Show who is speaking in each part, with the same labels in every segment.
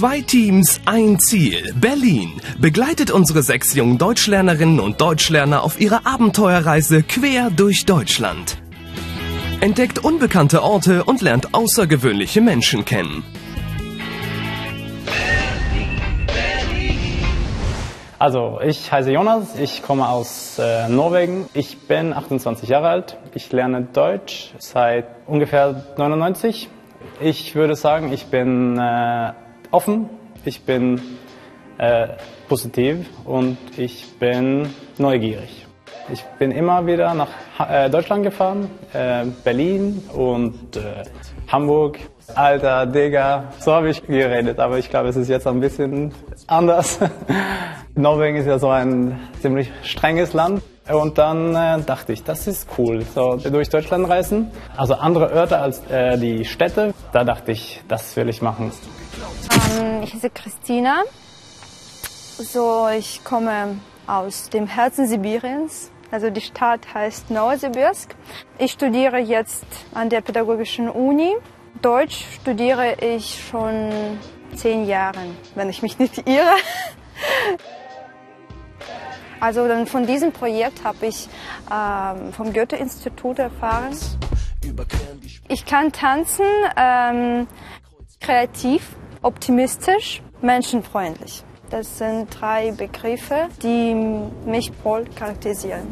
Speaker 1: Zwei Teams, ein Ziel. Berlin. Begleitet unsere sechs jungen Deutschlernerinnen und Deutschlerner auf ihrer Abenteuerreise quer durch Deutschland. Entdeckt unbekannte Orte und lernt außergewöhnliche Menschen kennen.
Speaker 2: Also, ich heiße Jonas, ich komme aus äh, Norwegen. Ich bin 28 Jahre alt. Ich lerne Deutsch seit ungefähr 99. Ich würde sagen, ich bin äh, offen, ich bin äh, positiv und ich bin neugierig. Ich bin immer wieder nach äh, Deutschland gefahren, äh, Berlin und äh, Hamburg. Alter, Digga, so habe ich geredet, aber ich glaube, es ist jetzt ein bisschen anders. Norwegen ist ja so ein ziemlich strenges Land. Und dann dachte ich, das ist cool, so durch Deutschland reisen. Also andere Orte als die Städte. Da dachte ich, das will ich machen.
Speaker 3: Ähm, ich heiße Christina. So, ich komme aus dem Herzen Sibiriens. Also die Stadt heißt Novosibirsk. Ich studiere jetzt an der Pädagogischen Uni. Deutsch studiere ich schon zehn Jahre, wenn ich mich nicht irre. Also dann von diesem Projekt habe ich ähm, vom Goethe-Institut erfahren. Ich kann tanzen, ähm, kreativ, optimistisch, menschenfreundlich. Das sind drei Begriffe, die mich voll charakterisieren.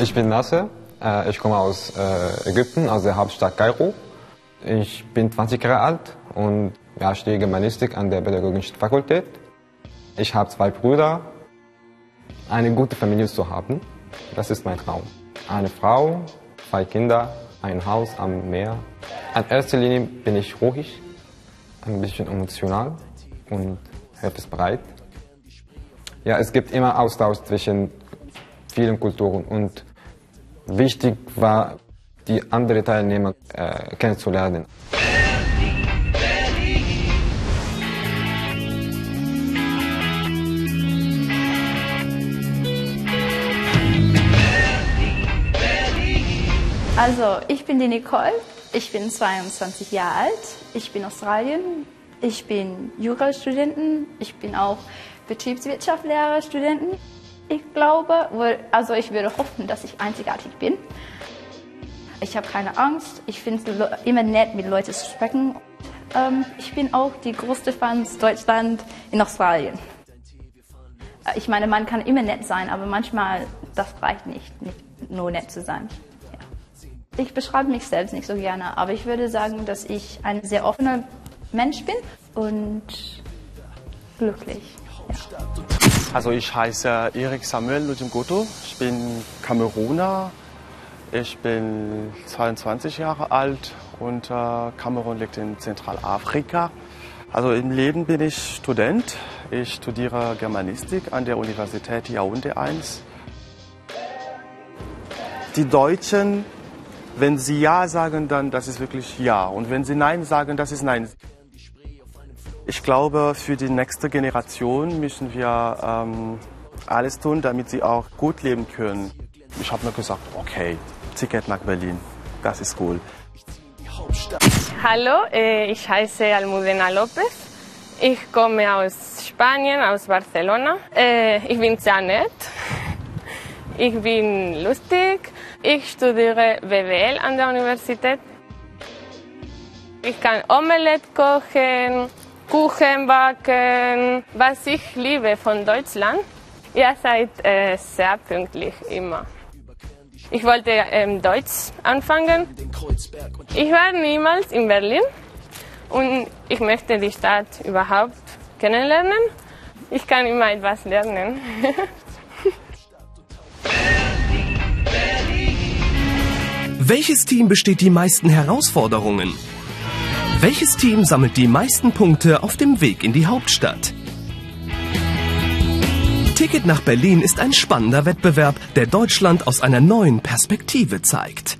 Speaker 4: Ich bin Nasser. Äh, ich komme aus äh, Ägypten, aus der Hauptstadt Kairo. Ich bin 20 Jahre alt und studiere Germanistik an der Pädagogischen Fakultät. Ich habe zwei Brüder. Eine gute Familie zu haben, das ist mein Traum. Eine Frau, zwei Kinder, ein Haus am Meer. In erster Linie bin ich ruhig, ein bisschen emotional und hilfsbereit. Ja, es gibt immer Austausch zwischen vielen Kulturen und wichtig war, die anderen Teilnehmer äh, kennenzulernen.
Speaker 5: Also, ich bin die Nicole, ich bin 22 Jahre alt, ich bin Australien, ich bin Jurastudentin, ich bin auch Betriebswirtschaftslehrer-Studentin. Ich glaube, also ich würde hoffen, dass ich einzigartig bin. Ich habe keine Angst, ich finde es immer nett, mit Leuten zu sprechen. Ähm, ich bin auch die größte Fans Deutschland in Australien. Äh, ich meine, man kann immer nett sein, aber manchmal, das reicht nicht, nicht nur nett zu sein. Ich beschreibe mich selbst nicht so gerne, aber ich würde sagen, dass ich ein sehr offener Mensch bin und glücklich. Ja.
Speaker 6: Also ich heiße Erik Samuel Lujimgoto, ich bin Kameruner, ich bin 22 Jahre alt und äh, Kamerun liegt in Zentralafrika. Also im Leben bin ich Student, ich studiere Germanistik an der Universität Yaoundé 1. Die Deutschen wenn Sie Ja sagen, dann das ist wirklich Ja. Und wenn Sie Nein sagen, das ist Nein. Ich glaube, für die nächste Generation müssen wir ähm, alles tun, damit sie auch gut leben können. Ich habe mir gesagt, okay, Ticket nach Berlin, das ist cool.
Speaker 7: Hallo, äh, ich heiße Almudena Lopez. Ich komme aus Spanien, aus Barcelona. Äh, ich bin sehr nett. Ich bin lustig. Ich studiere BWL an der Universität. Ich kann Omelette kochen, Kuchen backen. Was ich liebe von Deutschland, ihr seid äh, sehr pünktlich immer. Ich wollte ähm, Deutsch anfangen. Ich war niemals in Berlin und ich möchte die Stadt überhaupt kennenlernen. Ich kann immer etwas lernen.
Speaker 1: Welches Team besteht die meisten Herausforderungen? Welches Team sammelt die meisten Punkte auf dem Weg in die Hauptstadt? Ticket nach Berlin ist ein spannender Wettbewerb, der Deutschland aus einer neuen Perspektive zeigt.